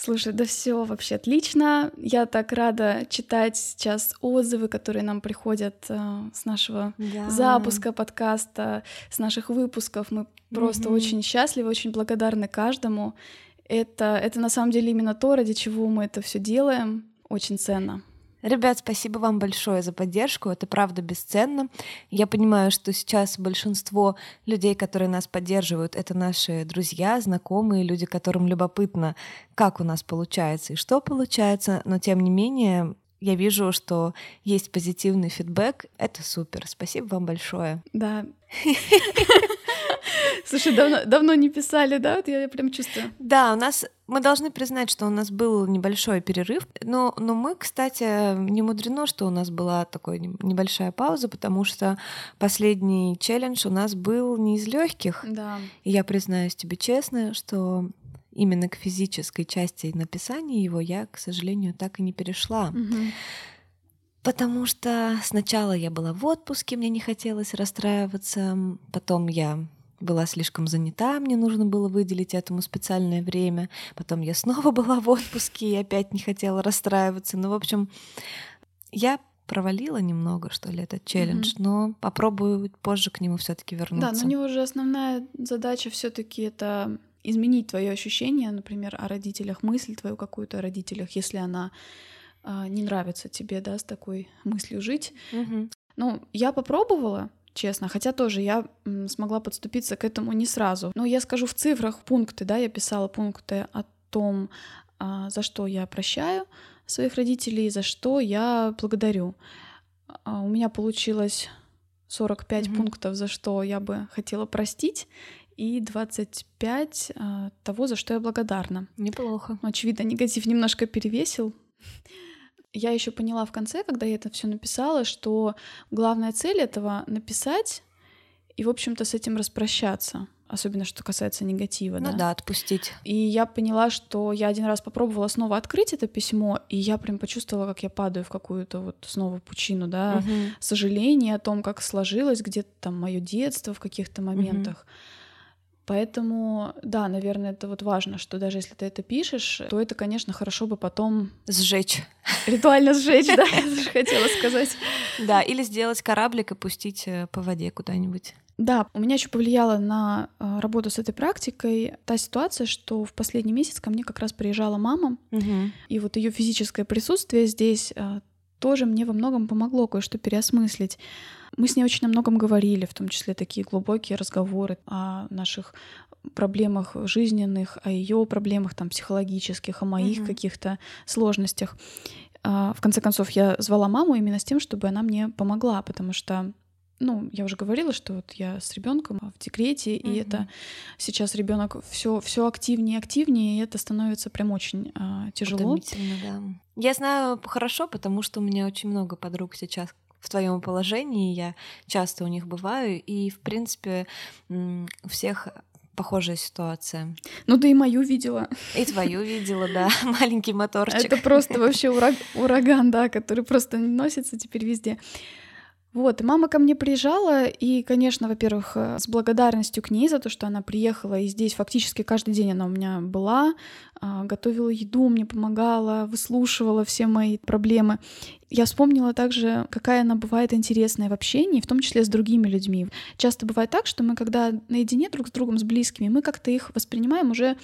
Слушай, да все вообще отлично. Я так рада читать сейчас отзывы, которые нам приходят э, с нашего да. запуска подкаста, с наших выпусков. Мы просто угу. очень счастливы, очень благодарны каждому. Это, это на самом деле именно то, ради чего мы это все делаем. Очень ценно. Ребят, спасибо вам большое за поддержку. Это правда бесценно. Я понимаю, что сейчас большинство людей, которые нас поддерживают, это наши друзья, знакомые, люди, которым любопытно, как у нас получается и что получается. Но тем не менее, я вижу, что есть позитивный фидбэк. Это супер. Спасибо вам большое. Да. Слушай, давно, давно не писали, да? Вот я прям чувствую. Да, у нас мы должны признать, что у нас был небольшой перерыв, но, но мы, кстати, не мудрено, что у нас была такая небольшая пауза, потому что последний челлендж у нас был не из легких. Да. И я признаюсь тебе честно, что именно к физической части написания его я, к сожалению, так и не перешла. Угу. Потому что сначала я была в отпуске, мне не хотелось расстраиваться, потом я была слишком занята, мне нужно было выделить этому специальное время. Потом я снова была в отпуске и опять не хотела расстраиваться. Ну, в общем, я провалила немного, что ли, этот челлендж, mm-hmm. но попробую позже к нему все-таки вернуться. Да, но у него же основная задача все-таки это изменить твое ощущение, например, о родителях, мысль твою какую-то о родителях, если она э, не нравится тебе, да, с такой мыслью жить. Mm-hmm. Ну, я попробовала, честно. Хотя тоже я смогла подступиться к этому не сразу. Но я скажу в цифрах пункты, да, я писала пункты о том, а, за что я прощаю своих родителей, за что я благодарю. А, у меня получилось 45 mm-hmm. пунктов, за что я бы хотела простить, и 25 а, того, за что я благодарна. Неплохо. Очевидно, негатив немножко перевесил. Я еще поняла в конце, когда я это все написала, что главная цель этого написать и, в общем-то, с этим распрощаться. Особенно, что касается негатива. Ну да? да, отпустить. И я поняла, что я один раз попробовала снова открыть это письмо, и я прям почувствовала, как я падаю в какую-то вот снова пучину, да, угу. сожаление о том, как сложилось где-то там мое детство в каких-то моментах. Угу. Поэтому, да, наверное, это вот важно, что даже если ты это пишешь, то это, конечно, хорошо бы потом... Сжечь. Ритуально сжечь, да, я хотела сказать. Да, или сделать кораблик и пустить э, по воде куда-нибудь. Да, у меня еще повлияло на э, работу с этой практикой та ситуация, что в последний месяц ко мне как раз приезжала мама, угу. и вот ее физическое присутствие здесь э, тоже мне во многом помогло кое-что переосмыслить. Мы с ней очень о многом говорили, в том числе такие глубокие разговоры о наших проблемах жизненных, о ее проблемах там психологических, о моих mm-hmm. каких-то сложностях. А, в конце концов, я звала маму именно с тем, чтобы она мне помогла, потому что ну, я уже говорила, что вот я с ребенком в декрете, mm-hmm. и это сейчас ребенок все все активнее и активнее, и это становится прям очень а, тяжело. Да. Я знаю хорошо, потому что у меня очень много подруг сейчас в твоем положении, я часто у них бываю, и, в принципе, у всех похожая ситуация. Ну, ты и мою видела. И твою видела, да, маленький моторчик. Это просто вообще ураган, да, который просто носится теперь везде. Вот, и мама ко мне приезжала, и, конечно, во-первых, э, с благодарностью к ней за то, что она приехала, и здесь фактически каждый день она у меня была, а, готовила еду, мне помогала, выслушивала все мои проблемы. Я вспомнила также, какая она бывает интересная в общении, в том числе с другими людьми. Часто бывает так, что мы, когда наедине друг с другом, с близкими, мы как-то их воспринимаем уже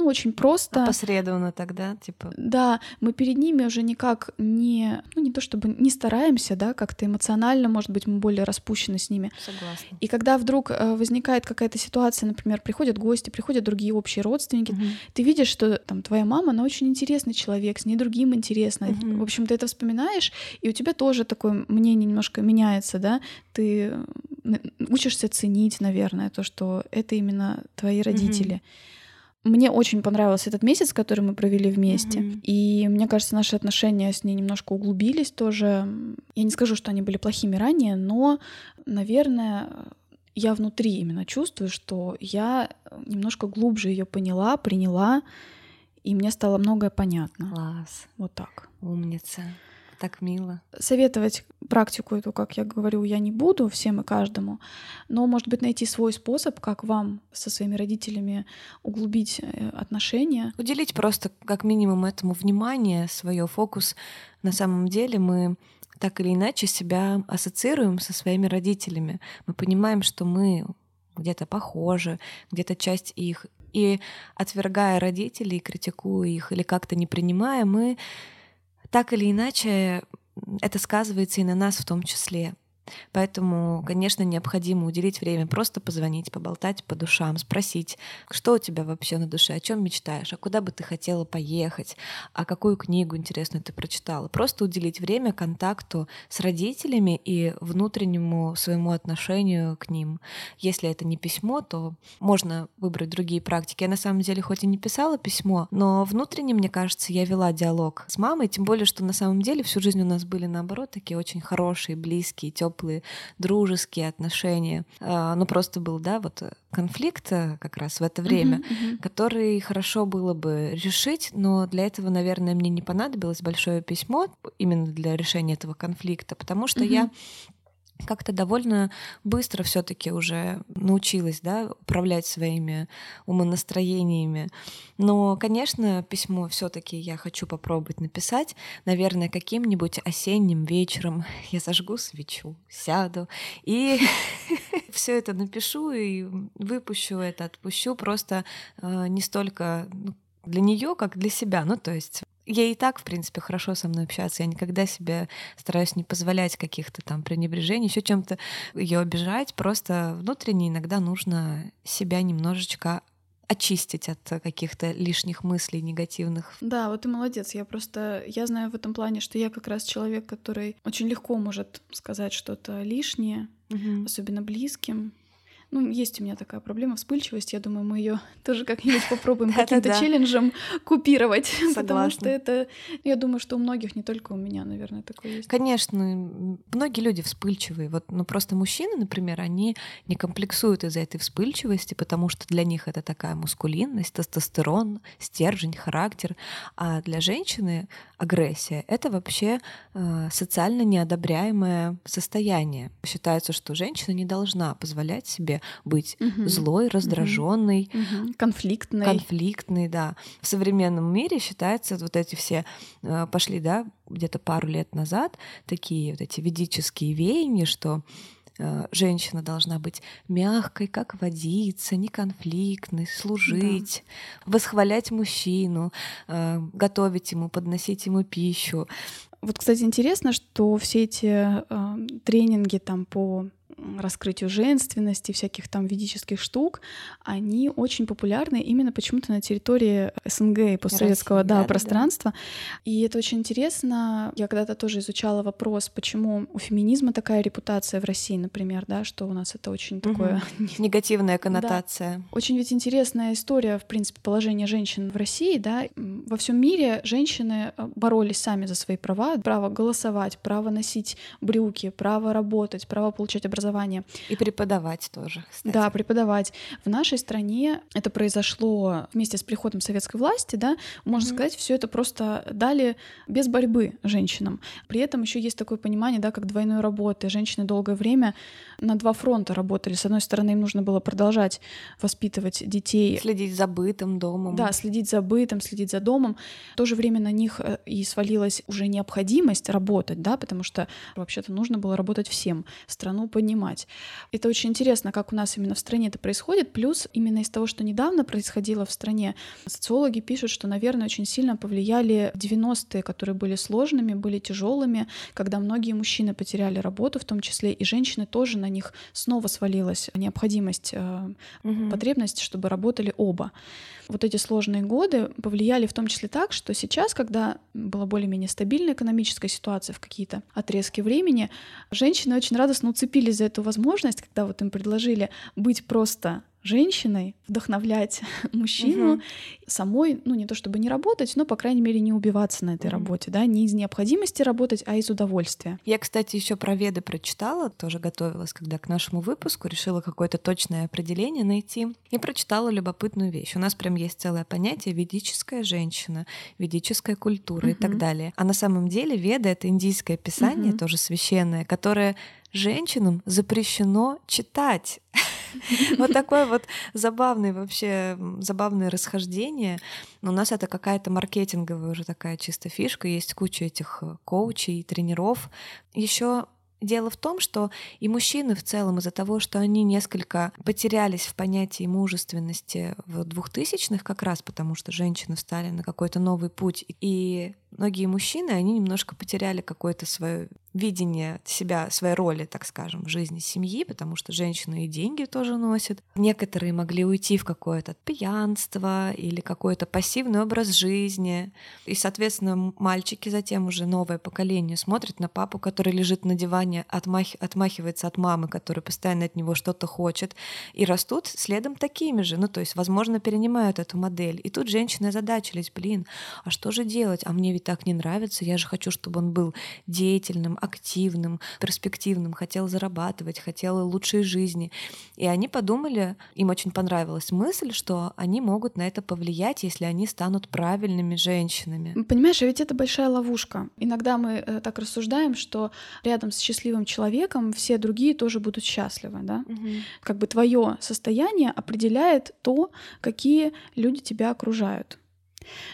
ну, очень просто. Опосредованно тогда, типа. Да, мы перед ними уже никак не, ну, не то чтобы не стараемся, да, как-то эмоционально, может быть, мы более распущены с ними. Согласна. И когда вдруг э, возникает какая-то ситуация, например, приходят гости, приходят другие общие родственники, угу. ты видишь, что там твоя мама, она очень интересный человек, с ней другим интересно. Угу. В общем, ты это вспоминаешь, и у тебя тоже такое мнение немножко меняется, да, ты учишься ценить, наверное, то, что это именно твои родители. Угу. Мне очень понравился этот месяц, который мы провели вместе. Mm-hmm. И мне кажется, наши отношения с ней немножко углубились тоже. Я не скажу, что они были плохими ранее, но, наверное, я внутри именно чувствую, что я немножко глубже ее поняла, приняла, и мне стало многое понятно. Класс. Вот так. Умница. Так мило. Советовать практику эту, как я говорю, я не буду всем и каждому, но, может быть, найти свой способ, как вам со своими родителями углубить э, отношения. Уделить просто как минимум этому внимание, свое фокус. На самом деле мы так или иначе себя ассоциируем со своими родителями. Мы понимаем, что мы где-то похожи, где-то часть их. И отвергая родителей, критикуя их или как-то не принимая, мы так или иначе это сказывается и на нас в том числе. Поэтому, конечно, необходимо уделить время, просто позвонить, поболтать по душам, спросить, что у тебя вообще на душе, о чем мечтаешь, а куда бы ты хотела поехать, а какую книгу интересную ты прочитала. Просто уделить время контакту с родителями и внутреннему своему отношению к ним. Если это не письмо, то можно выбрать другие практики. Я на самом деле хоть и не писала письмо, но внутренне, мне кажется, я вела диалог с мамой, тем более, что на самом деле всю жизнь у нас были, наоборот, такие очень хорошие, близкие, теплые теплые дружеские отношения. А, ну, просто был, да, вот конфликт э, как раз в это время, uh-huh, uh-huh. который хорошо было бы решить, но для этого, наверное, мне не понадобилось большое письмо именно для решения этого конфликта, потому что uh-huh. я как-то довольно быстро все-таки уже научилась да, управлять своими умонастроениями. Но, конечно, письмо все-таки я хочу попробовать написать. Наверное, каким-нибудь осенним вечером я зажгу свечу, сяду и все это напишу и выпущу это, отпущу просто э, не столько ну, для нее, как для себя. Ну, то есть ей и так, в принципе, хорошо со мной общаться. Я никогда себе стараюсь не позволять каких-то там пренебрежений, еще чем-то ее обижать. Просто внутренне иногда нужно себя немножечко очистить от каких-то лишних мыслей негативных. Да, вот ты молодец. Я просто, я знаю в этом плане, что я как раз человек, который очень легко может сказать что-то лишнее, угу. особенно близким. Ну, есть у меня такая проблема вспыльчивость. Я думаю, мы ее тоже как-нибудь попробуем каким-то челленджем купировать. Потому что это, я думаю, что у многих, не только у меня, наверное, такое есть. Конечно, многие люди вспыльчивые. Вот, ну просто мужчины, например, они не комплексуют из-за этой вспыльчивости, потому что для них это такая мускулинность, тестостерон, стержень, характер. А для женщины агрессия — это вообще э, социально неодобряемое состояние. Считается, что женщина не должна позволять себе быть угу. злой, раздраженной, угу. конфликтной. Конфликтной, да. В современном мире считается вот эти все э, пошли, да, где-то пару лет назад такие вот эти ведические веяния, что женщина должна быть мягкой, как водица, неконфликтной, служить, да. восхвалять мужчину, э, готовить ему, подносить ему пищу. Вот, кстати, интересно, что все эти э, тренинги там по раскрытию женственности, всяких там ведических штук, они очень популярны именно почему-то на территории СНГ и постсоветского России, да, да, пространства. Да. И это очень интересно. Я когда-то тоже изучала вопрос, почему у феминизма такая репутация в России, например, да, что у нас это очень угу. такое... Негативная коннотация. Да. Очень ведь интересная история, в принципе, положения женщин в России, да. Во всем мире женщины э, боролись сами за свои права, право голосовать, право носить брюки, право работать, право получать образование образования. И преподавать тоже. Кстати. Да, преподавать. В нашей стране это произошло вместе с приходом советской власти, да, можно mm-hmm. сказать, все это просто дали без борьбы женщинам. При этом еще есть такое понимание, да, как двойной работы. Женщины долгое время на два фронта работали. С одной стороны, им нужно было продолжать воспитывать детей. Следить за бытом, домом. Да, следить за бытом, следить за домом. В то же время на них э, и свалилась уже необходимость работать, да, потому что вообще-то нужно было работать всем, страну поднимать понимать. Это очень интересно, как у нас именно в стране это происходит. Плюс именно из того, что недавно происходило в стране, социологи пишут, что, наверное, очень сильно повлияли 90-е, которые были сложными, были тяжелыми, когда многие мужчины потеряли работу, в том числе и женщины тоже на них снова свалилась необходимость, угу. потребность, чтобы работали оба вот эти сложные годы повлияли в том числе так, что сейчас, когда была более-менее стабильная экономическая ситуация в какие-то отрезки времени, женщины очень радостно уцепились за эту возможность, когда вот им предложили быть просто женщиной, вдохновлять мужчину угу. самой, ну не то чтобы не работать, но по крайней мере не убиваться на этой угу. работе, да, не из необходимости работать, а из удовольствия. Я, кстати, еще про веды прочитала, тоже готовилась, когда к нашему выпуску решила какое-то точное определение найти и прочитала любопытную вещь. У нас прям есть целое понятие ведическая женщина, ведическая культура угу. и так далее. А на самом деле веда это индийское писание, угу. тоже священное, которое женщинам запрещено читать. Вот такое вот забавное вообще, забавное расхождение. У нас это какая-то маркетинговая уже такая чисто фишка. Есть куча этих э, коучей, тренеров. Еще Дело в том, что и мужчины в целом из-за того, что они несколько потерялись в понятии мужественности в двухтысячных как раз, потому что женщины встали на какой-то новый путь, и многие мужчины, они немножко потеряли какое-то свое видение себя, своей роли, так скажем, в жизни семьи, потому что женщины и деньги тоже носят. Некоторые могли уйти в какое-то пьянство или какой-то пассивный образ жизни. И, соответственно, мальчики затем уже новое поколение смотрят на папу, который лежит на диване, отмах... отмахивается от мамы, которая постоянно от него что-то хочет, и растут следом такими же. Ну, то есть, возможно, перенимают эту модель. И тут женщины озадачились, блин, а что же делать? А мне ведь так не нравится, я же хочу, чтобы он был деятельным, активным, перспективным, хотел зарабатывать, хотел лучшей жизни. И они подумали, им очень понравилась мысль, что они могут на это повлиять, если они станут правильными женщинами. Понимаешь, а ведь это большая ловушка. Иногда мы э, так рассуждаем, что рядом с счастливым человеком все другие тоже будут счастливы, да? Угу. Как бы твое состояние определяет то, какие люди тебя окружают.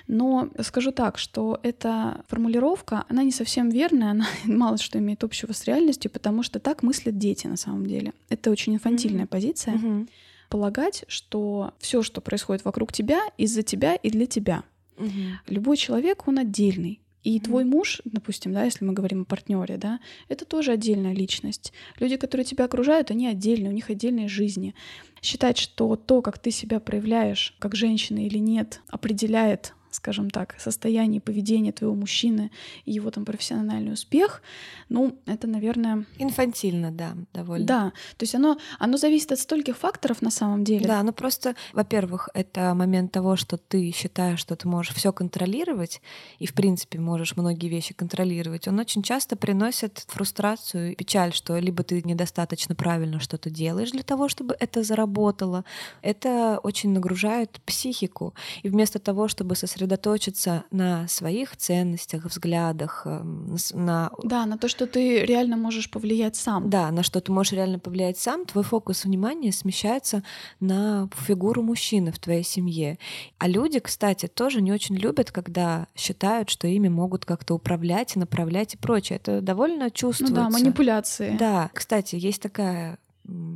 Но скажу так, что эта формулировка, она не совсем верная, она мало что имеет общего с реальностью, потому что так мыслят дети на самом деле. Это очень инфантильная mm-hmm. позиция. Mm-hmm. Полагать, что все, что происходит вокруг тебя, из-за тебя и для тебя. Mm-hmm. Любой человек, он отдельный. И mm-hmm. твой муж, допустим, да, если мы говорим о партнере, да, это тоже отдельная личность. Люди, которые тебя окружают, они отдельные, у них отдельные жизни. Считать, что то, как ты себя проявляешь, как женщина или нет, определяет скажем так, состояние поведения твоего мужчины и его там профессиональный успех, ну, это, наверное... Инфантильно, да, довольно. Да, то есть оно, оно зависит от стольких факторов на самом деле. Да, ну просто, во-первых, это момент того, что ты считаешь, что ты можешь все контролировать, и, в принципе, можешь многие вещи контролировать. Он очень часто приносит фрустрацию, печаль, что либо ты недостаточно правильно что-то делаешь для того, чтобы это заработало. Это очень нагружает психику. И вместо того, чтобы сосредоточиться сосредоточиться на своих ценностях, взглядах, эм, на... Да, на то, что ты реально можешь повлиять сам. Да, на что ты можешь реально повлиять сам, твой фокус внимания смещается на фигуру мужчины в твоей семье. А люди, кстати, тоже не очень любят, когда считают, что ими могут как-то управлять, направлять и прочее. Это довольно чувствуется. Ну да, манипуляции. Да, кстати, есть такая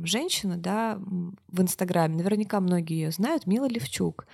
женщина, да, в Инстаграме, наверняка многие ее знают, Мила Левчук.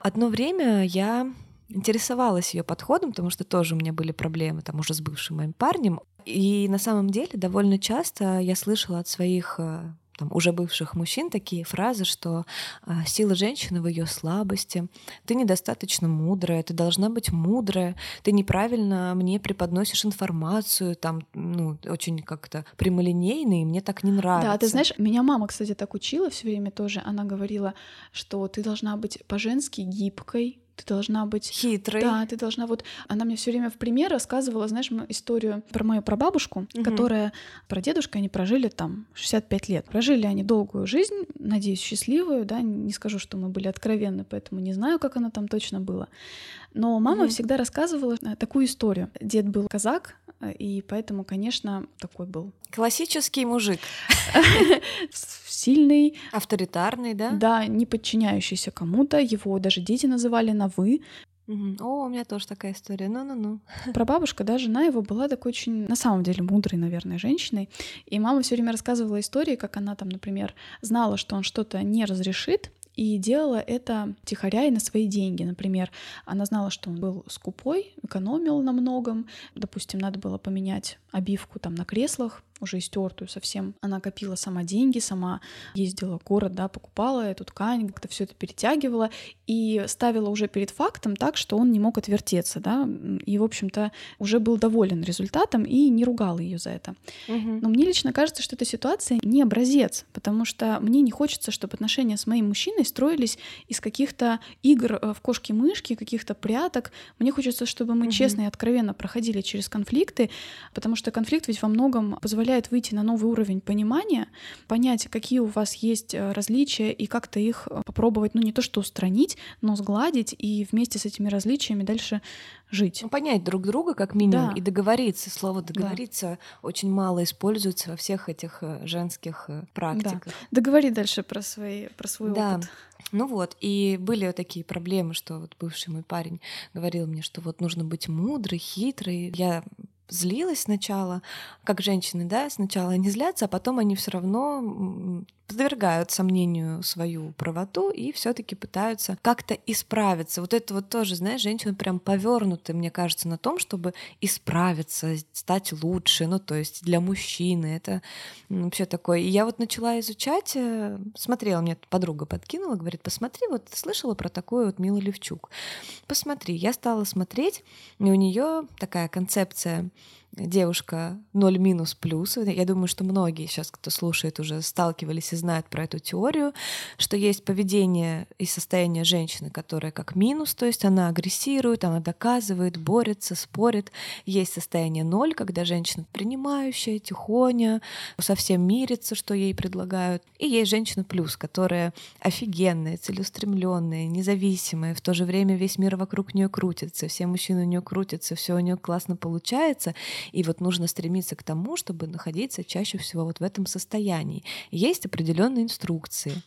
Одно время я интересовалась ее подходом, потому что тоже у меня были проблемы там уже с бывшим моим парнем. И на самом деле довольно часто я слышала от своих э, там, уже бывших мужчин такие фразы, что а, сила женщины в ее слабости, ты недостаточно мудрая, ты должна быть мудрая, ты неправильно мне преподносишь информацию, там, ну, очень как-то прямолинейно, и мне так не нравится. Да, ты знаешь, меня мама, кстати, так учила все время тоже, она говорила, что ты должна быть по-женски гибкой, ты должна быть хитрой. Да, ты должна вот. Она мне все время в пример рассказывала, знаешь, историю про мою прабабушку, угу. которая про дедушка они прожили там 65 лет. Прожили они долгую жизнь, надеюсь, счастливую, да. Не скажу, что мы были откровенны, поэтому не знаю, как она там точно была. Но мама угу. всегда рассказывала э, такую историю. Дед был казак, и поэтому, конечно, такой был. Классический мужик. Сильный. Авторитарный, да? Да, не подчиняющийся кому-то. Его даже дети называли на «вы». Угу. О, у меня тоже такая история. Ну-ну-ну. Прабабушка, да, жена его была такой очень, на самом деле, мудрой, наверное, женщиной. И мама все время рассказывала истории, как она там, например, знала, что он что-то не разрешит, и делала это тихоря и на свои деньги. Например, она знала, что он был скупой, экономил на многом. Допустим, надо было поменять обивку там на креслах, уже истертую совсем. Она копила сама деньги, сама ездила в город, да, покупала эту ткань, как-то все это перетягивала и ставила уже перед фактом так, что он не мог отвертеться, да, и, в общем-то, уже был доволен результатом и не ругал ее за это. Угу. Но мне лично кажется, что эта ситуация не образец, потому что мне не хочется, чтобы отношения с моим мужчиной строились из каких-то игр э, в кошки-мышки, каких-то пряток. Мне хочется, чтобы мы угу. честно и откровенно проходили через конфликты, потому что конфликт ведь во многом позволяет выйти на новый уровень понимания, понять, какие у вас есть э, различия и как-то их э, попробовать, ну не то что устранить, но сгладить и вместе с этими различиями дальше жить. Ну, понять друг друга как минимум да. и договориться. Слово договориться да. очень мало используется во всех этих э, женских практиках. Да. Договори дальше про свои про свой да. опыт. Ну вот, и были вот такие проблемы, что вот бывший мой парень говорил мне, что вот нужно быть мудрой, хитрой. Я злилась сначала, как женщины, да, сначала они злятся, а потом они все равно подвергают сомнению свою правоту и все-таки пытаются как-то исправиться. Вот это вот тоже, знаешь, женщины прям повернуты, мне кажется, на том, чтобы исправиться, стать лучше. Ну, то есть для мужчины это вообще такое. И я вот начала изучать, э, смотрела, мне подруга подкинула, говорит, посмотри, вот слышала про такую вот Милу Левчук. Посмотри, я стала смотреть, и у нее такая концепция девушка 0 минус плюс. Я думаю, что многие сейчас, кто слушает, уже сталкивались и знают про эту теорию, что есть поведение и состояние женщины, которое как минус, то есть она агрессирует, она доказывает, борется, спорит. Есть состояние 0, когда женщина принимающая, тихоня, совсем мирится, что ей предлагают. И есть женщина плюс, которая офигенная, целеустремленная, независимая, в то же время весь мир вокруг нее крутится, все мужчины у нее крутятся, все у нее классно получается, и вот нужно стремиться к тому, чтобы находиться чаще всего вот в этом состоянии. Есть определенные инструкции.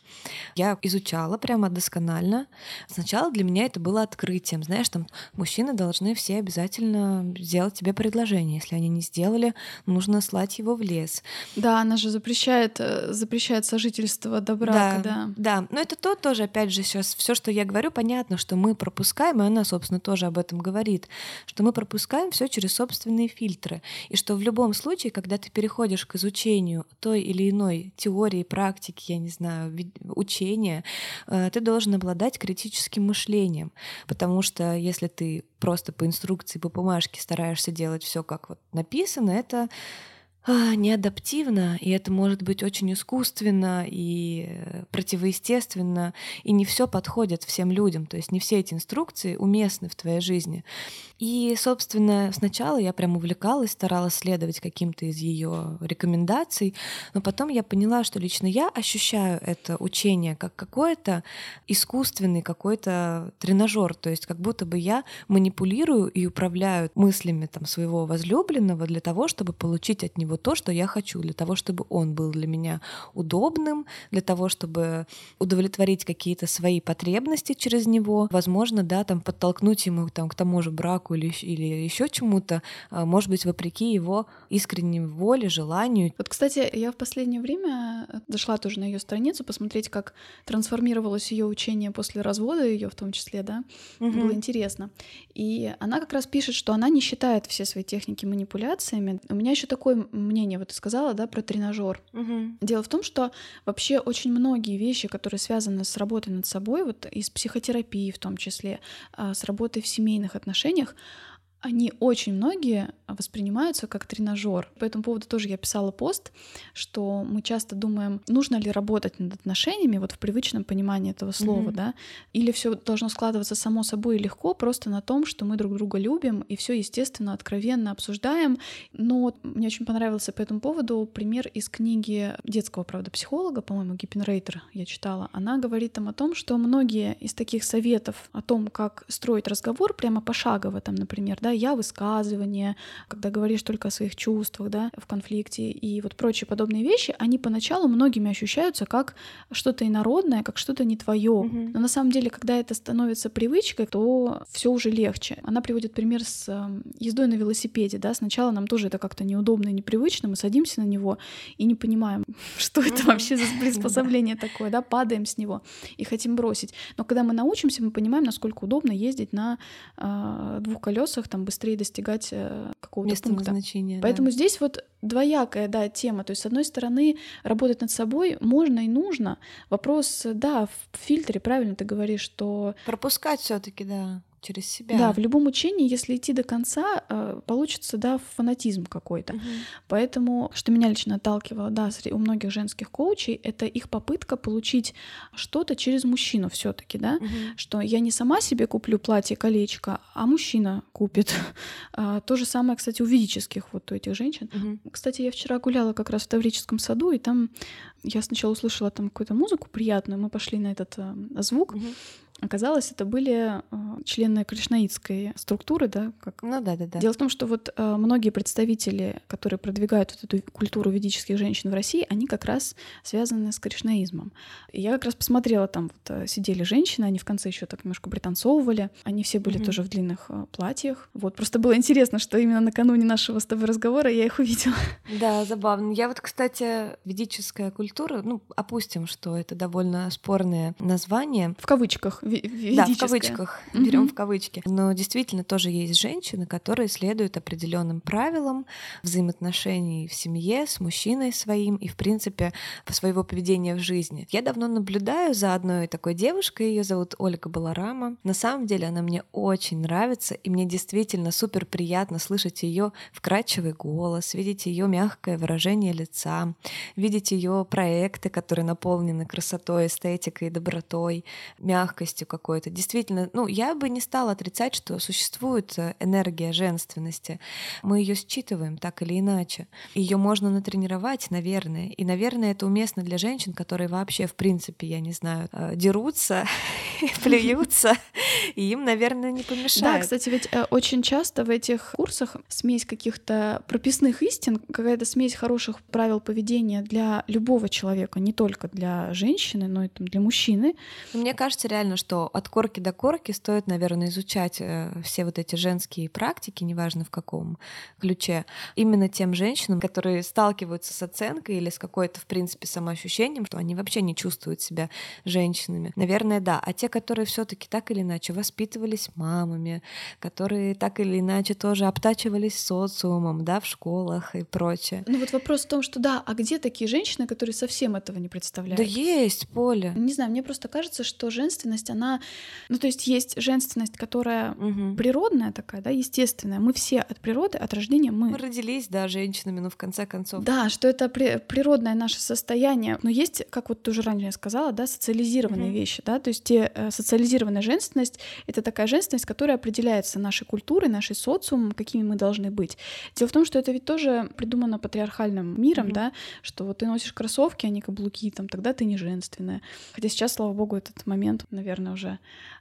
Я изучала прямо досконально. Сначала для меня это было открытием. Знаешь, там мужчины должны все обязательно сделать тебе предложение. Если они не сделали, нужно слать его в лес. Да, она же запрещает, э, запрещает сожительство до брака, да. Да, да. но это то тоже, опять же, сейчас все, что я говорю, понятно, что мы пропускаем, и она, собственно, тоже об этом говорит, что мы пропускаем все через собственные фильтры фильтры, и что в любом случае, когда ты переходишь к изучению той или иной теории, практики, я не знаю, учения, э, ты должен обладать критическим мышлением, потому что если ты просто по инструкции, по бумажке стараешься делать все как вот написано, это неадаптивно, и это может быть очень искусственно и э, противоестественно, и не все подходит всем людям, то есть не все эти инструкции уместны в твоей жизни. И, собственно, сначала я прям увлекалась, старалась следовать каким-то из ее рекомендаций, но потом я поняла, что лично я ощущаю это учение как какой-то искусственный какой-то тренажер, то есть как будто бы я манипулирую и управляю мыслями там, своего возлюбленного для того, чтобы получить от него то, что я хочу, для того, чтобы он был для меня удобным, для того, чтобы удовлетворить какие-то свои потребности через него, возможно, да, там подтолкнуть ему там, к тому же браку или, или еще чему-то, а, может быть, вопреки его искренней воле, желанию. Вот, кстати, я в последнее время зашла тоже на ее страницу посмотреть, как трансформировалось ее учение после развода ее, в том числе, да, угу. было интересно. И она как раз пишет, что она не считает все свои техники манипуляциями. У меня еще такое мнение, вот ты сказала, да, про тренажер. Угу. Дело в том, что вообще очень многие вещи, которые связаны с работой над собой, вот из психотерапии в том числе, а, с работой в семейных отношениях, они очень многие воспринимаются как тренажер. По этому поводу тоже я писала пост, что мы часто думаем, нужно ли работать над отношениями, вот в привычном понимании этого слова, mm-hmm. да, или все должно складываться само собой легко, просто на том, что мы друг друга любим и все естественно, откровенно обсуждаем. Но мне очень понравился по этому поводу пример из книги детского, правда, психолога, по-моему, Гиппенрейтер я читала. Она говорит там о том, что многие из таких советов о том, как строить разговор прямо пошагово, там, например, да, я высказывание, когда говоришь только о своих чувствах, да, в конфликте и вот прочие подобные вещи, они поначалу многими ощущаются как что-то инородное, как что-то не твое. Mm-hmm. Но на самом деле, когда это становится привычкой, то все уже легче. Она приводит пример с эм, ездой на велосипеде, да, сначала нам тоже это как-то неудобно и непривычно, мы садимся на него и не понимаем, что это mm-hmm. вообще за приспособление такое, да, падаем с него и хотим бросить. Но когда мы научимся, мы понимаем, насколько удобно ездить на э, двух колесах, там там быстрее достигать э, какого-то Место пункта. назначения. Поэтому да. здесь вот двоякая, да, тема. То есть, с одной стороны, работать над собой можно и нужно. Вопрос, да, в фильтре, правильно ты говоришь, что... Пропускать все таки да через себя. Да, в любом учении, если идти до конца, э, получится, да, фанатизм какой-то. Мгм. Поэтому, что меня лично отталкивало, да, у многих женских коучей, это их попытка получить что-то через мужчину все таки да, Мгм. что я не сама себе куплю платье, колечко, а мужчина купит. А, То же самое, кстати, у ведических вот у этих женщин. Мгм. Кстати, я вчера гуляла как раз в Таврическом саду, и там я сначала услышала там какую-то музыку приятную, мы пошли на этот э, звук. Мгм. Оказалось, это были э, члены кришнаитской структуры, да, как Ну да, да, да. Дело в том, что вот э, многие представители, которые продвигают вот эту культуру ведических женщин в России, они как раз связаны с кришнаизмом. И я как раз посмотрела, там вот э, сидели женщины, они в конце еще так немножко пританцовывали, они все были Мгм. тоже в длинных платьях. Вот просто было интересно, что именно накануне нашего с тобой разговора я их увидела. Да, забавно. Я вот, кстати, ведическая культура, ну, опустим, что это довольно спорное название. В кавычках. Да, в кавычках. Мгм. Берем в кавычки. Но действительно тоже есть женщины, которые следуют определенным правилам взаимоотношений в семье с мужчиной своим и, в принципе, своего поведения в жизни. Я давно наблюдаю за одной такой девушкой, ее зовут Ольга Баларама. На самом деле она мне очень нравится, и мне действительно супер приятно слышать ее вкрадчивый голос, видеть ее мягкое выражение лица, видеть ее проекты, которые наполнены красотой, эстетикой, добротой, мягкостью какой-то. Действительно, ну, я бы не стала отрицать, что существует э, энергия женственности. Мы ее считываем так или иначе. Ее можно натренировать, наверное. И, наверное, это уместно для женщин, которые вообще, в принципе, я не знаю, э, дерутся, плюются, и им, наверное, не помешает. Да, кстати, ведь э, очень часто в этих курсах смесь каких-то прописных истин, какая-то смесь хороших правил поведения для любого человека, не только для женщины, но и там, для мужчины. Ну, Мне кажется реально, что от корки до корки стоит, наверное, изучать э, все вот эти женские практики, неважно в каком ключе, именно тем женщинам, которые сталкиваются с оценкой или с какой-то, в принципе, самоощущением, что они вообще не чувствуют себя женщинами. Наверное, да. А те, которые все таки так или иначе воспитывались мамами, которые так или иначе тоже обтачивались социумом, да, в школах и прочее. Ну вот вопрос в том, что да, а где такие женщины, которые совсем этого не представляют? Да есть, Поля. Не знаю, мне просто кажется, что женственность, она... Ну, то есть есть женственность, которая Мгм. природная такая, да, естественная. Мы все от природы, от рождения мы. Мы родились, да, женщинами, но в конце концов. Да, что это при- природное наше состояние. Но есть, как вот ты уже ранее сказала, да, социализированные Мгм. вещи, да, то есть те, э, социализированная женственность — это такая женственность, которая определяется нашей культурой, нашей социумом, какими мы должны быть. Дело в том, что это ведь тоже придумано патриархальным миром, Мгм. да, что вот ты носишь кроссовки, а не каблуки, там, тогда ты не женственная. Хотя сейчас, слава богу, этот момент, наверное, уже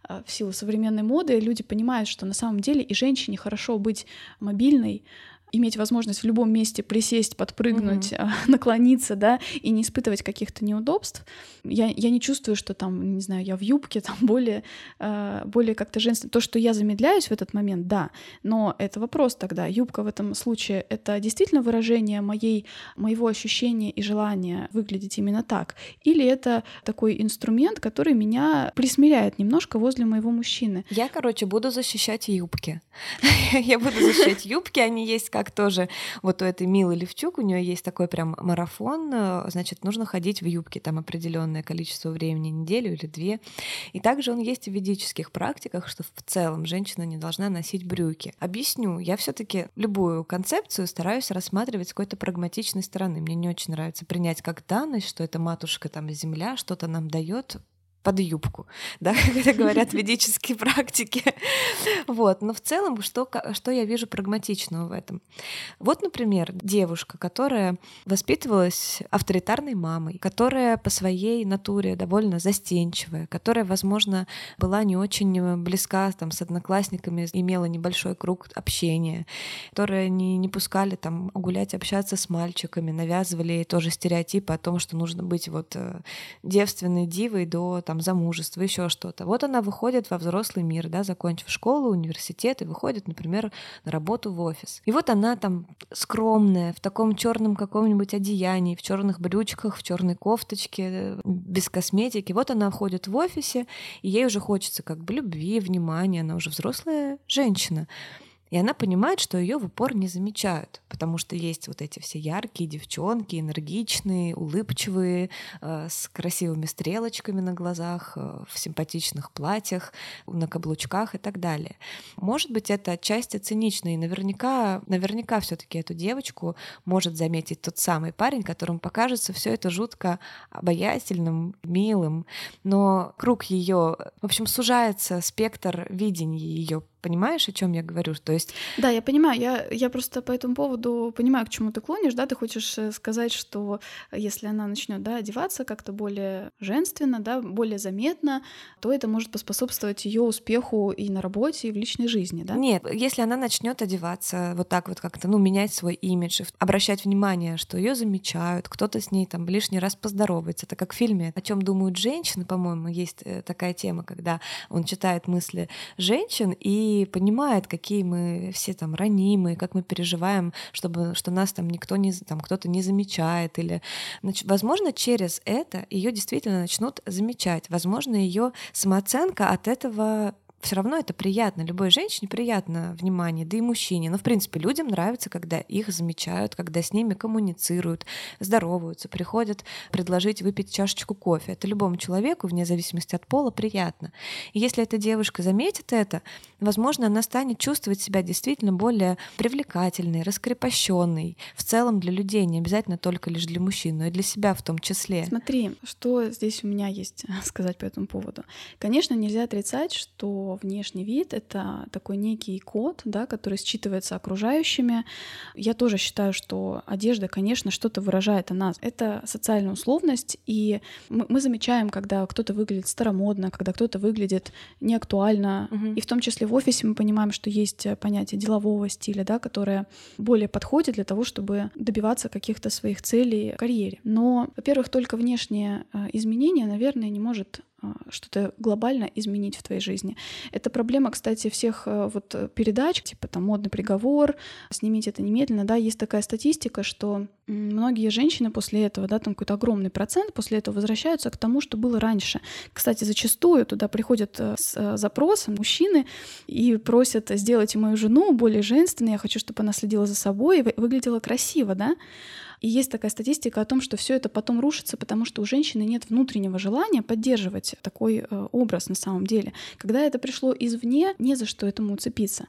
э, в силу современной моды люди понимают, что на самом деле и женщине хорошо быть мобильной, иметь возможность в любом месте присесть, подпрыгнуть, а, наклониться, да, и не испытывать каких-то неудобств. Я, я не чувствую, что там, не знаю, я в юбке, там более, э, более как-то женственно. То, что я замедляюсь в этот момент, да, но это вопрос тогда. Юбка в этом случае — это действительно выражение моей, моего ощущения и желания выглядеть именно так? Или это такой инструмент, который меня присмиряет немножко возле моего мужчины? Я, короче, буду защищать юбки. Я буду защищать юбки, они есть как тоже. Вот у этой Милы Левчук, у нее есть такой прям марафон, э, значит, нужно ходить в юбке там определенное количество времени, неделю или две. И также он есть в ведических практиках, что в целом женщина не должна носить брюки. Объясню, я все таки любую концепцию стараюсь рассматривать с какой-то прагматичной стороны. Мне не очень нравится принять как данность, что это матушка там земля что-то нам дает под юбку, да, как это говорят ведические практики. Вот, но в целом, что, что я вижу прагматичного в этом? Вот, например, девушка, которая воспитывалась авторитарной мамой, которая по своей натуре довольно застенчивая, которая, возможно, была не очень близка там, с одноклассниками, имела небольшой круг общения, которая не, не пускали там гулять, общаться с мальчиками, навязывали тоже стереотипы о том, что нужно быть вот э, девственной дивой до там замужества, еще что-то. Вот она выходит во взрослый мир, да, закончив школу, университет и выходит, например, на работу в офис. И вот она там скромная, в таком черном каком-нибудь одеянии, в черных брючках, в черной кофточке, э, без косметики. Вот она ходит в офисе, и ей уже хочется как бы любви, внимания, она уже взрослая женщина. И она понимает, что ее в упор не замечают, потому что есть вот эти все яркие девчонки, энергичные, улыбчивые, э, с красивыми стрелочками на глазах, э, в симпатичных платьях, на каблучках и так далее. Может быть, это отчасти цинично, и наверняка, наверняка все-таки эту девочку может заметить тот самый парень, которому покажется все это жутко обаятельным, милым, но круг ее, в общем, сужается спектр видения ее Понимаешь, о чем я говорю? То есть... Да, я понимаю. Я, я просто по этому поводу понимаю, к чему ты клонишь. Да, ты хочешь э, сказать, что если она начнет да, одеваться как-то более женственно, да, более заметно, то это может поспособствовать ее успеху и на работе, и в личной жизни, да? Нет, если она начнет одеваться вот так вот как-то, ну, менять свой имидж, обращать внимание, что ее замечают, кто-то с ней там лишний раз поздоровается. Это как в фильме «О чем думают женщины», по-моему, есть э, такая тема, когда он читает мысли женщин и понимает, какие мы все там ранимые, как мы переживаем, чтобы, что нас там никто не, там кто-то не замечает или, значит, возможно, через это ее действительно начнут замечать, возможно, ее самооценка от этого все равно это приятно. Любой женщине приятно внимание, да и мужчине. Но, в принципе, людям нравится, когда их замечают, когда с ними коммуницируют, здороваются, приходят предложить выпить чашечку кофе. Это любому человеку, вне зависимости от пола, приятно. И если эта девушка заметит это, возможно, она станет чувствовать себя действительно более привлекательной, раскрепощенной. В целом для людей, не обязательно только лишь для мужчин, но и для себя в том числе. Смотри, что здесь у меня есть сказать по этому поводу. Конечно, нельзя отрицать, что внешний вид — это такой некий код, да, который считывается окружающими. Я тоже считаю, что одежда, конечно, что-то выражает о нас. Это социальная условность, и мы, мы замечаем, когда кто-то выглядит старомодно, когда кто-то выглядит неактуально. Угу. И в том числе в офисе мы понимаем, что есть понятие делового стиля, да, которое более подходит для того, чтобы добиваться каких-то своих целей в карьере. Но, во-первых, только внешнее э, изменение, наверное, не может что-то глобально изменить в твоей жизни. Это проблема, кстати, всех э, вот э, передач, типа там модный приговор, снимите это немедленно, да, есть такая статистика, что многие женщины после этого, да, там какой-то огромный процент после этого возвращаются к тому, что было раньше. Кстати, зачастую туда приходят э, с запросом мужчины и просят сделать мою жену более женственной, я хочу, чтобы она следила за собой и выглядела красиво, да, и есть такая статистика о том, что все это потом рушится, потому что у женщины нет внутреннего желания поддерживать такой э, образ на самом деле. Когда это пришло извне, не за что этому уцепиться.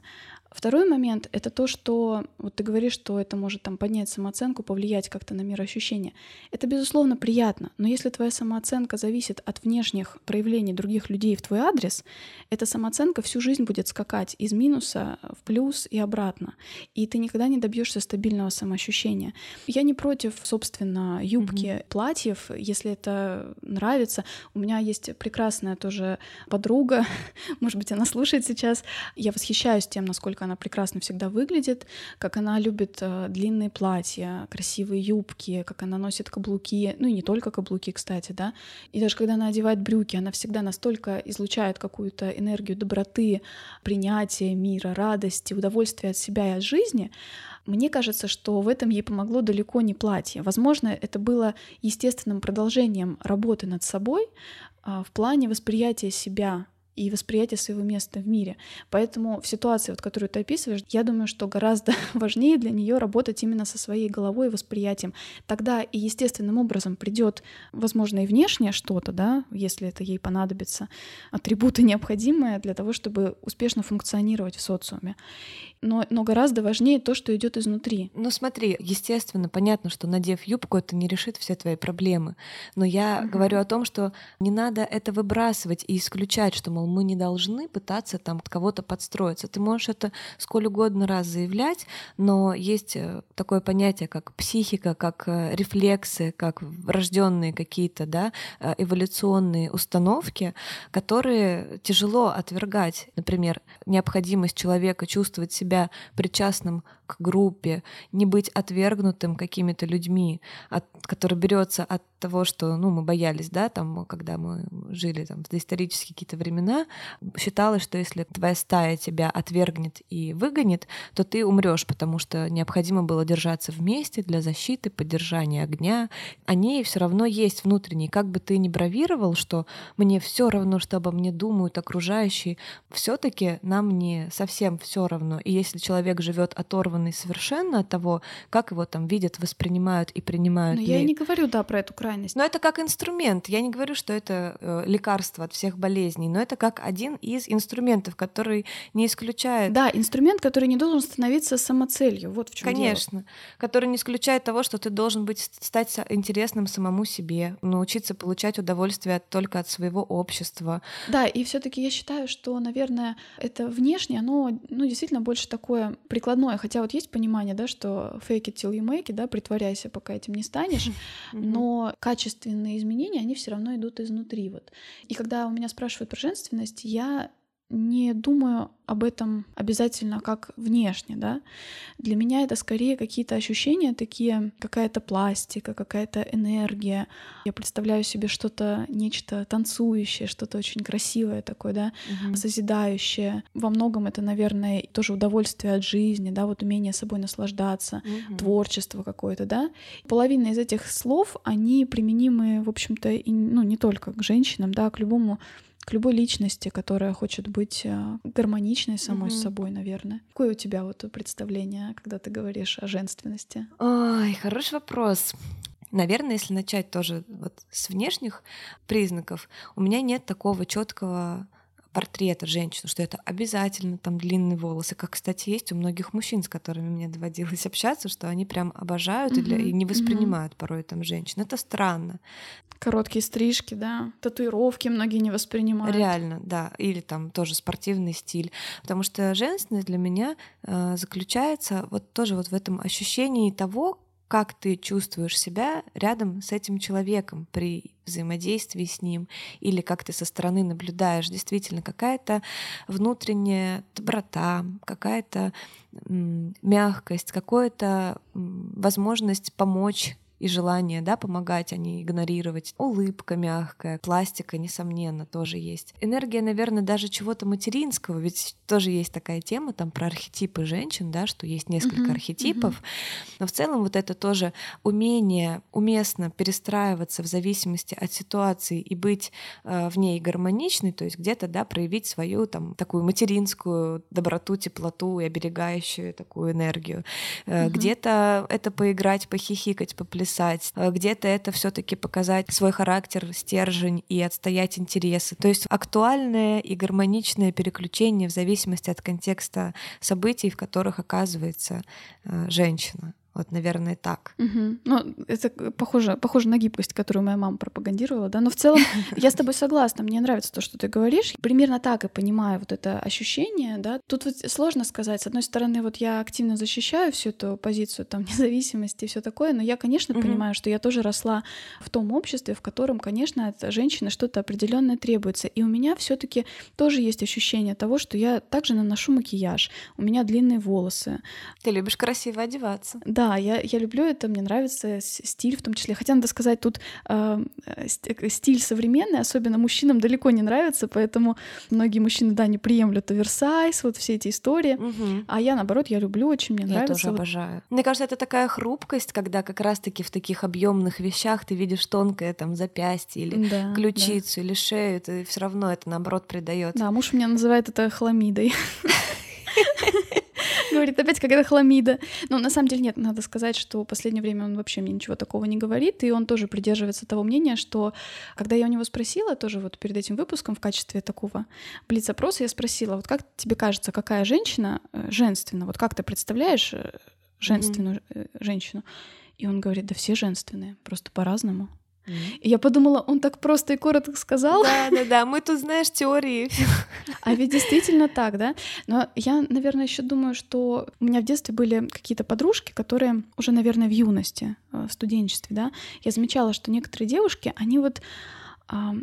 Второй момент — это то, что вот ты говоришь, что это может там поднять самооценку, повлиять как-то на мироощущение. Это, безусловно, приятно, но если твоя самооценка зависит от внешних проявлений других людей в твой адрес, эта самооценка всю жизнь будет скакать из минуса в плюс и обратно, и ты никогда не добьешься стабильного самоощущения. Я не против, собственно, юбки, mm-hmm. платьев, если это нравится. У меня есть прекрасная тоже подруга, может быть, она слушает сейчас. Я восхищаюсь тем, насколько она прекрасно всегда выглядит, как она любит э, длинные платья, красивые юбки, как она носит каблуки, ну и не только каблуки, кстати, да. И даже когда она одевает брюки, она всегда настолько излучает какую-то энергию доброты, принятия мира, радости, удовольствия от себя и от жизни. Мне кажется, что в этом ей помогло далеко не платье. Возможно, это было естественным продолжением работы над собой а, в плане восприятия себя и восприятие своего места в мире. Поэтому в ситуации, вот, которую ты описываешь, я думаю, что гораздо важнее для нее работать именно со своей головой и восприятием. Тогда и естественным образом придет, возможно, и внешнее что-то, да, если это ей понадобится, атрибуты необходимые для того, чтобы успешно функционировать в социуме но, но гораздо важнее то, что идет изнутри. Ну смотри, естественно, понятно, что надев юбку, это не решит все твои проблемы. Но я mm-hmm. говорю о том, что не надо это выбрасывать и исключать, что, мол, мы не должны пытаться там кого-то подстроиться. Ты можешь это сколь угодно раз заявлять, но есть э, такое понятие, как психика, как э, рефлексы, как врожденные какие-то да, э, эволюционные установки, которые тяжело отвергать. Например, необходимость человека чувствовать себя причастным к группе, не быть отвергнутым какими-то людьми, от, который берется от того, что ну, мы боялись, да, там, когда мы жили там, в доисторические какие-то времена, времена считалось, что если твоя стая тебя отвергнет и выгонит, то ты умрешь, потому что необходимо было держаться вместе для защиты, поддержания огня. Они все равно есть внутренние. Как бы ты ни бравировал, что мне все равно, что обо мне думают окружающие, все-таки нам не совсем все равно. И если человек живет оторванный совершенно от того, как его там видят, воспринимают и принимают. Но ли... я не говорю, да, про эту крайность. Но это как инструмент. Я не говорю, что это э, лекарство от всех болезней, но это как один из инструментов, который не исключает. Да, инструмент, который не должен становиться самоцелью. Вот в чем Конечно, дело. который не исключает того, что ты должен быть стать интересным самому себе, научиться получать удовольствие только от своего общества. Да, и все-таки я считаю, что, наверное, это внешнее, оно, ну, действительно больше такое прикладное. Хотя вот есть понимание, да, что fake it till you make it, да, притворяйся, пока этим не станешь, но качественные изменения, они все равно идут изнутри. Вот. И когда у меня спрашивают про женственность, я не думаю об этом обязательно как внешне, да. Для меня это скорее какие-то ощущения такие, какая-то пластика, какая-то энергия. Я представляю себе что-то, нечто танцующее, что-то очень красивое такое, да, угу. созидающее. Во многом это, наверное, тоже удовольствие от жизни, да, вот умение собой наслаждаться, угу. творчество какое-то, да. Половина из этих слов, они применимы, в общем-то, и, ну, не только к женщинам, да, а к любому к любой личности, которая хочет быть э, гармоничной самой mm-hmm. с собой, наверное. Какое у тебя вот представление, когда ты говоришь о женственности? Ой, хороший вопрос. Наверное, если начать тоже вот с внешних признаков, у меня нет такого четкого портрета женщины, что это обязательно там длинные волосы, как, кстати, есть у многих мужчин, с которыми мне доводилось общаться, что они прям обожают mm-hmm. и, для, и не воспринимают mm-hmm. порой там женщин. Это странно. Короткие стрижки, да, татуировки многие не воспринимают. Реально, да, или там тоже спортивный стиль, потому что женственность для меня э, заключается вот тоже вот в этом ощущении того, как ты чувствуешь себя рядом с этим человеком при взаимодействии с ним, или как ты со стороны наблюдаешь, действительно какая-то внутренняя доброта, какая-то мягкость, какая-то возможность помочь и желание, да, помогать, а не игнорировать. Улыбка мягкая, пластика, несомненно, тоже есть. Энергия, наверное, даже чего-то материнского, ведь тоже есть такая тема там про архетипы женщин, да, что есть несколько uh-huh, архетипов, uh-huh. но в целом вот это тоже умение уместно перестраиваться в зависимости от ситуации и быть э, в ней гармоничной, то есть где-то, да, проявить свою там такую материнскую доброту, теплоту и оберегающую такую энергию. Э, uh-huh. Где-то это поиграть, похихикать, поплясать, написать, э, где-то это все-таки показать свой характер, стержень и отстоять интересы. То есть актуальное и гармоничное переключение в зависимости от контекста событий, в которых оказывается э, женщина. Вот, наверное, так. Угу. Ну, это похоже, похоже на гибкость, которую моя мама пропагандировала, да. Но в целом я с тобой согласна. Мне нравится то, что ты говоришь. Примерно так и понимаю вот это ощущение, да. Тут вот сложно сказать. С одной стороны, вот я активно защищаю всю эту позицию там независимости и все такое, но я, конечно, угу. понимаю, что я тоже росла в том обществе, в котором, конечно, от женщины что-то определенное требуется. И у меня все-таки тоже есть ощущение того, что я также наношу макияж, у меня длинные волосы. Ты любишь красиво одеваться. Да, да, я, я люблю это, мне нравится стиль в том числе. Хотя, надо сказать, тут э, стиль современный, особенно мужчинам далеко не нравится, поэтому многие мужчины, да, не приемлют оверсайз, вот все эти истории. Угу. А я, наоборот, я люблю очень, мне я нравится. Я тоже вот... обожаю. Мне кажется, это такая хрупкость, когда как раз-таки в таких объемных вещах ты видишь тонкое там запястье или да, ключицу да. или шею, ты все равно это наоборот придает. Да, муж меня называет это хламидой. Говорит, опять какая-то хламида. Но на самом деле нет, надо сказать, что в последнее время он вообще мне ничего такого не говорит, и он тоже придерживается того мнения, что когда я у него спросила, тоже вот перед этим выпуском в качестве такого блиц-опроса, я спросила, вот как тебе кажется, какая женщина э, женственна? Вот как ты представляешь э, женственную mm-hmm. женщину? И он говорит, да все женственные, просто по-разному. И я подумала, он так просто и коротко сказал. Да, да, да. Мы тут, знаешь, теории. А ведь действительно так, да? Но я, наверное, еще думаю, что у меня в детстве были какие-то подружки, которые уже, наверное, в юности, э, в студенчестве, да, я замечала, что некоторые девушки, они вот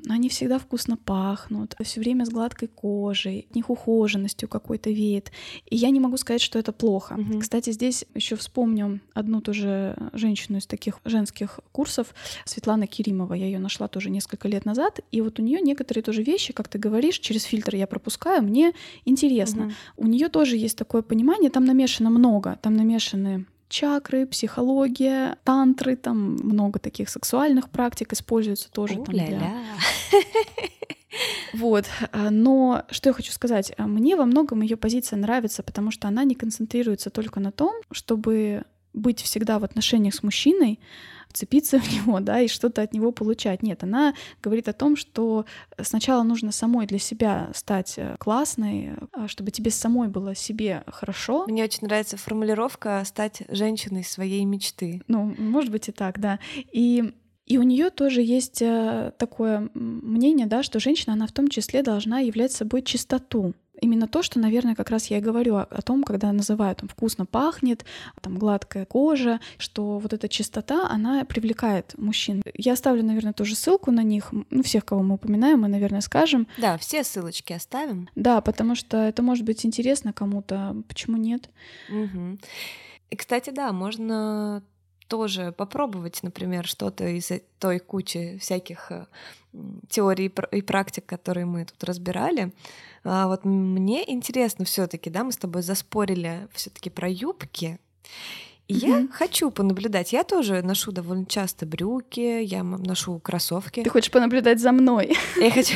они всегда вкусно пахнут, все время с гладкой кожей, от них ухоженностью какой-то веет. И я не могу сказать, что это плохо. Угу. Кстати, здесь еще вспомню одну тоже женщину из таких женских курсов, Светлана Керимова. Я ее нашла тоже несколько лет назад. И вот у нее некоторые тоже вещи, как ты говоришь, через фильтр я пропускаю, мне интересно. Угу. У нее тоже есть такое понимание, там намешано много, там намешаны чакры, психология, тантры, там много таких сексуальных практик используется тоже там для... Вот, а, но что я хочу сказать, а, мне во многом ее позиция нравится, потому что она не концентрируется только на том, чтобы быть всегда в отношениях с мужчиной, вцепиться в него, да, и что-то от него получать. Нет, она говорит о том, что сначала нужно самой для себя стать э, классной, а, чтобы тебе самой было себе хорошо. Мне очень нравится формулировка «стать женщиной своей мечты». Ну, может быть и так, да. И и у нее тоже есть э, такое мнение, да, что женщина, она в том числе должна являть собой чистоту именно то, что, наверное, как раз я и говорю о, о том, когда называют там вкусно пахнет, там гладкая кожа, что вот эта чистота, она привлекает мужчин. Я оставлю, наверное, тоже ссылку на них, ну, всех, кого мы упоминаем, мы, наверное, скажем. Да, все ссылочки оставим. Да, потому что это может быть интересно кому-то, почему нет? Угу. И, кстати, да, можно тоже попробовать, например, что-то из той кучи всяких э, теорий и практик, которые мы тут разбирали. А вот мне интересно все-таки, да, мы с тобой заспорили все-таки про юбки. И mm-hmm. я хочу понаблюдать. Я тоже ношу довольно часто брюки, я ношу кроссовки. Ты хочешь понаблюдать за мной? Я хочу,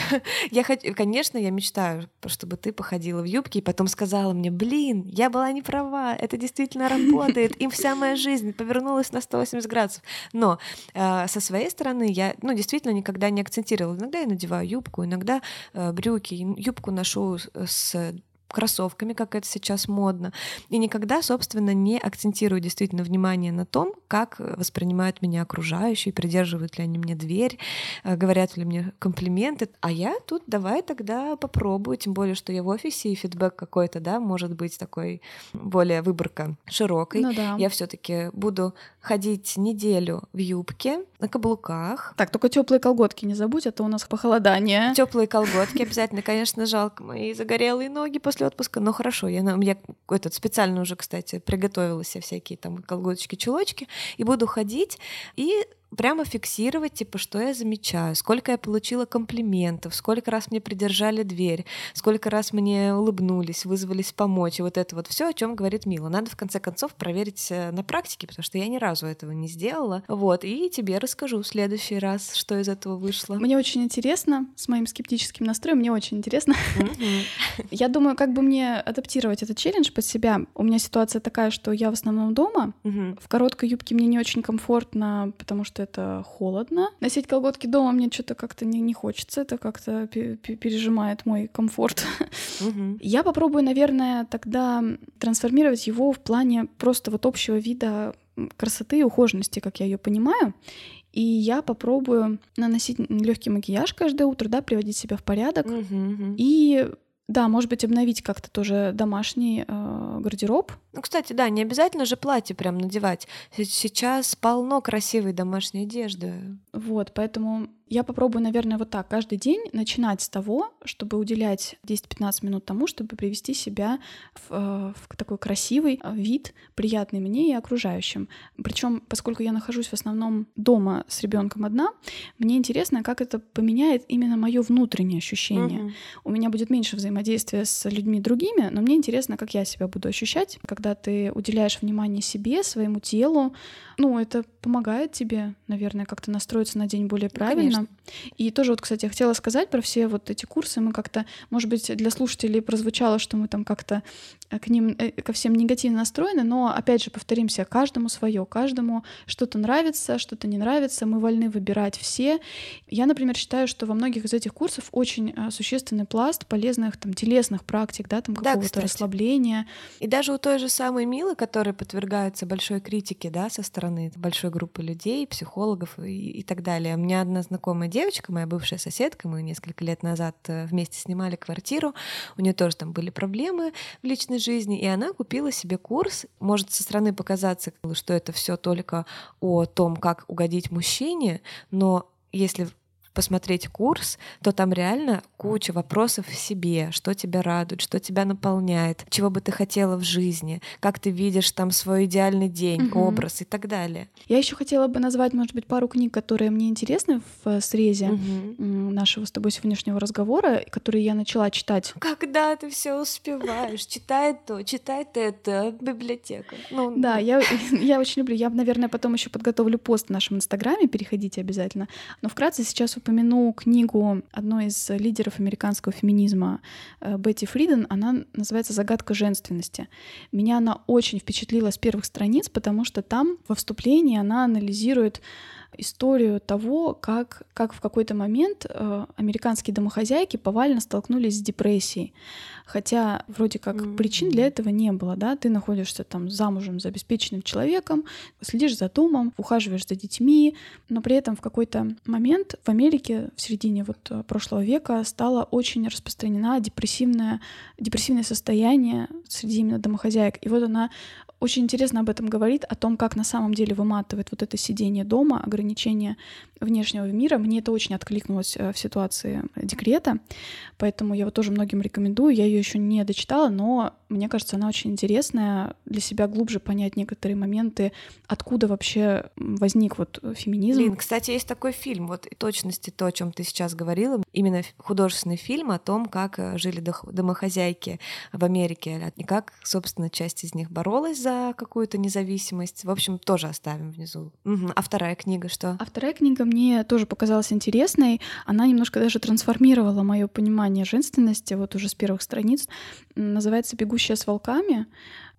я хочу, конечно, я мечтаю, чтобы ты походила в юбке и потом сказала мне, блин, я была не права, это действительно работает, им вся моя жизнь повернулась на 180 градусов. Но э, со своей стороны я, ну, действительно никогда не акцентировала. Иногда я надеваю юбку, иногда э, брюки, юбку ношу с кроссовками, как это сейчас модно, и никогда, собственно, не акцентирую действительно внимание на том, как воспринимают меня окружающие, придерживают ли они мне дверь, э, говорят ли мне комплименты, а я тут давай тогда попробую, тем более, что я в офисе, и фидбэк какой-то, да, может быть такой более выборка широкой. Ну, да. Я все таки буду ходить неделю в юбке, на каблуках. Так, только теплые колготки не забудь, а то у нас похолодание. Теплые колготки обязательно, конечно, жалко мои загорелые ноги после отпуска, но хорошо, я, я этот специально уже, кстати, приготовила себе всякие там колготочки, чулочки, и буду ходить и прямо фиксировать, типа, что я замечаю, сколько я получила комплиментов, сколько раз мне придержали дверь, сколько раз мне улыбнулись, вызвались помочь, и вот это вот все, о чем говорит Мила. Надо в конце концов проверить э, на практике, потому что я ни разу этого не сделала. Вот, и тебе расскажу в следующий раз, что из этого вышло. Мне очень интересно, с моим скептическим настроем, мне очень интересно. Я думаю, как бы мне адаптировать этот челлендж под себя. У меня ситуация такая, что я в основном дома, в короткой юбке мне не очень комфортно, потому что это холодно. Носить колготки дома мне что-то как-то не, не хочется, это как-то пережимает мой комфорт. Угу. Я попробую, наверное, тогда трансформировать его в плане просто вот общего вида красоты и ухоженности, как я ее понимаю. И я попробую наносить легкий макияж каждое утро, да, приводить себя в порядок. Угу, угу. И да, может быть, обновить как-то тоже домашний э, гардероб. Ну, кстати, да, не обязательно же платье прям надевать. Сейчас полно красивой домашней одежды. Вот, поэтому я попробую, наверное, вот так каждый день начинать с того, чтобы уделять 10-15 минут тому, чтобы привести себя в, э, в такой красивый э, вид, приятный мне и окружающим. Причем, поскольку я нахожусь в основном дома с ребенком одна, мне интересно, как это поменяет именно мое внутреннее ощущение. Угу. У меня будет меньше взаимодействия с людьми другими, но мне интересно, как я себя буду ощущать, когда ты уделяешь внимание себе, своему телу. Ну, это помогает тебе, наверное, как-то настроиться на день более правильно. Конечно. И тоже вот, кстати, я хотела сказать про все вот эти курсы. Мы как-то, может быть, для слушателей прозвучало, что мы там как-то к ним, э, ко всем негативно настроены, но, опять же, повторимся, каждому свое, каждому что-то нравится, что-то не нравится, мы вольны выбирать все. Я, например, считаю, что во многих из этих курсов очень э, существенный пласт полезных там телесных практик, да, там какого-то да, расслабления. И даже у той же самой Милы, которая подвергается большой критике, да, со стороны большой группы людей, психологов и, и так далее. У меня одна знакомая девочка, моя бывшая соседка, мы несколько лет назад э, вместе снимали квартиру, у нее тоже там были проблемы в личной жизни, и она купила себе курс. Может со стороны показаться, что это все только о том, как угодить мужчине, но если посмотреть курс, то там реально куча вопросов в себе, что тебя радует, что тебя наполняет, чего бы ты хотела в жизни, как ты видишь там свой идеальный день, угу. образ и так далее. Я еще хотела бы назвать, может быть, пару книг, которые мне интересны в срезе угу. нашего с тобой сегодняшнего разговора, которые я начала читать. Когда ты все успеваешь, читай то, читай это, библиотека. Ну, да, я, я очень люблю. Я, наверное, потом еще подготовлю пост в нашем инстаграме, переходите обязательно. Но вкратце сейчас упомяну книгу одной из лидеров американского феминизма э, Бетти Фриден. Она называется «Загадка женственности». Меня она очень впечатлила с первых страниц, потому что там во вступлении она анализирует историю того, как, как в какой-то момент э, американские домохозяйки повально столкнулись с депрессией. Хотя вроде как mm-hmm. причин для этого не было, да, ты находишься там замужем за обеспеченным человеком, следишь за домом, ухаживаешь за детьми, но при этом в какой-то момент в Америке в середине вот э, прошлого века стало очень распространена депрессивное, депрессивное состояние среди именно домохозяек. И вот она очень интересно об этом говорит, о том, как на самом деле выматывает вот это сидение дома, ограничение внешнего мира. Мне это очень откликнулось э, в ситуации декрета, поэтому я вот тоже многим рекомендую. Я ее еще не дочитала, но мне кажется, она очень интересная. Для себя глубже понять некоторые моменты, откуда вообще возник вот феминизм. Блин, кстати, есть такой фильм, вот и точности то, о чем ты сейчас говорила, именно художественный фильм о том, как э, жили домохозяйки в Америке, и как, собственно, часть из них боролась за какую-то независимость. В общем, тоже оставим внизу. Угу. А вторая книга что? А вторая книга мне тоже показалась интересной. Она немножко даже трансформировала мое понимание женственности, вот уже с первых страниц. Называется «Бегущая с волками».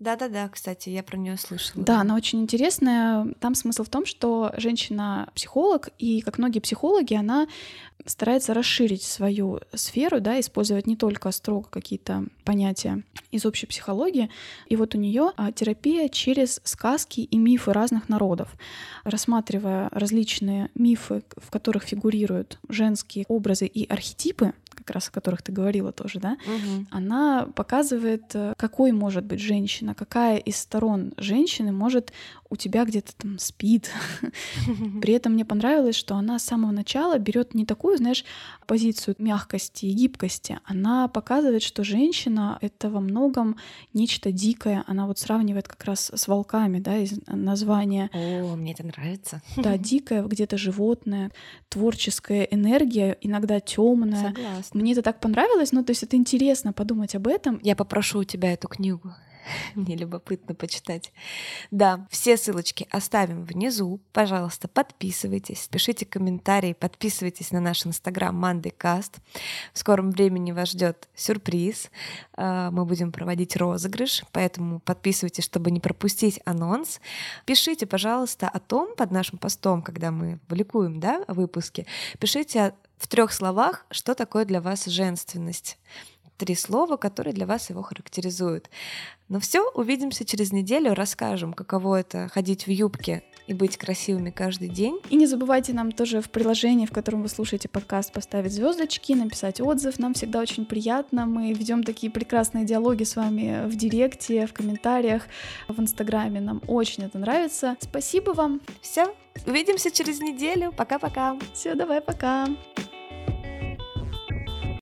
Да-да-да, кстати, я про нее слышала. Да, она очень интересная. Там смысл в том, что женщина психолог, и как многие психологи, она старается расширить свою сферу, да, использовать не только строго какие-то понятия из общей психологии. И вот у нее а, терапия через сказки и мифы разных народов, рассматривая различные мифы, в которых фигурируют женские образы и архетипы, как раз о которых ты говорила тоже, да, угу. она показывает, э, какой может быть женщина, какая из сторон женщины может у тебя где-то там спит. При этом мне понравилось, что она с самого начала берет не такую, знаешь, позицию мягкости и гибкости. Она показывает, что женщина — это во многом нечто дикое. Она вот сравнивает как раз с волками, да, из названия. О, мне это нравится. Да, дикое, где-то животное, творческая энергия, иногда темная. Согласна. Мне это так понравилось, ну, то есть это интересно подумать об этом. Я попрошу у тебя эту книгу. Мне любопытно почитать. Да, все ссылочки оставим внизу. Пожалуйста, подписывайтесь, пишите комментарии, подписывайтесь на наш инстаграм MondayCast. В скором времени вас ждет сюрприз. А, мы будем проводить розыгрыш, поэтому подписывайтесь, чтобы не пропустить анонс. Пишите, пожалуйста, о том под нашим постом, когда мы публикуем да, выпуски. Пишите в трех словах, что такое для вас женственность три слова, которые для вас его характеризуют. Ну все, увидимся через неделю, расскажем, каково это ходить в юбке и быть красивыми каждый день. И не забывайте нам тоже в приложении, в котором вы слушаете подкаст, поставить звездочки, написать отзыв. Нам всегда очень приятно. Мы ведем такие прекрасные диалоги с вами в директе, в комментариях, в инстаграме. Нам очень это нравится. Спасибо вам. Все, увидимся через неделю. Пока-пока. Все, давай, пока.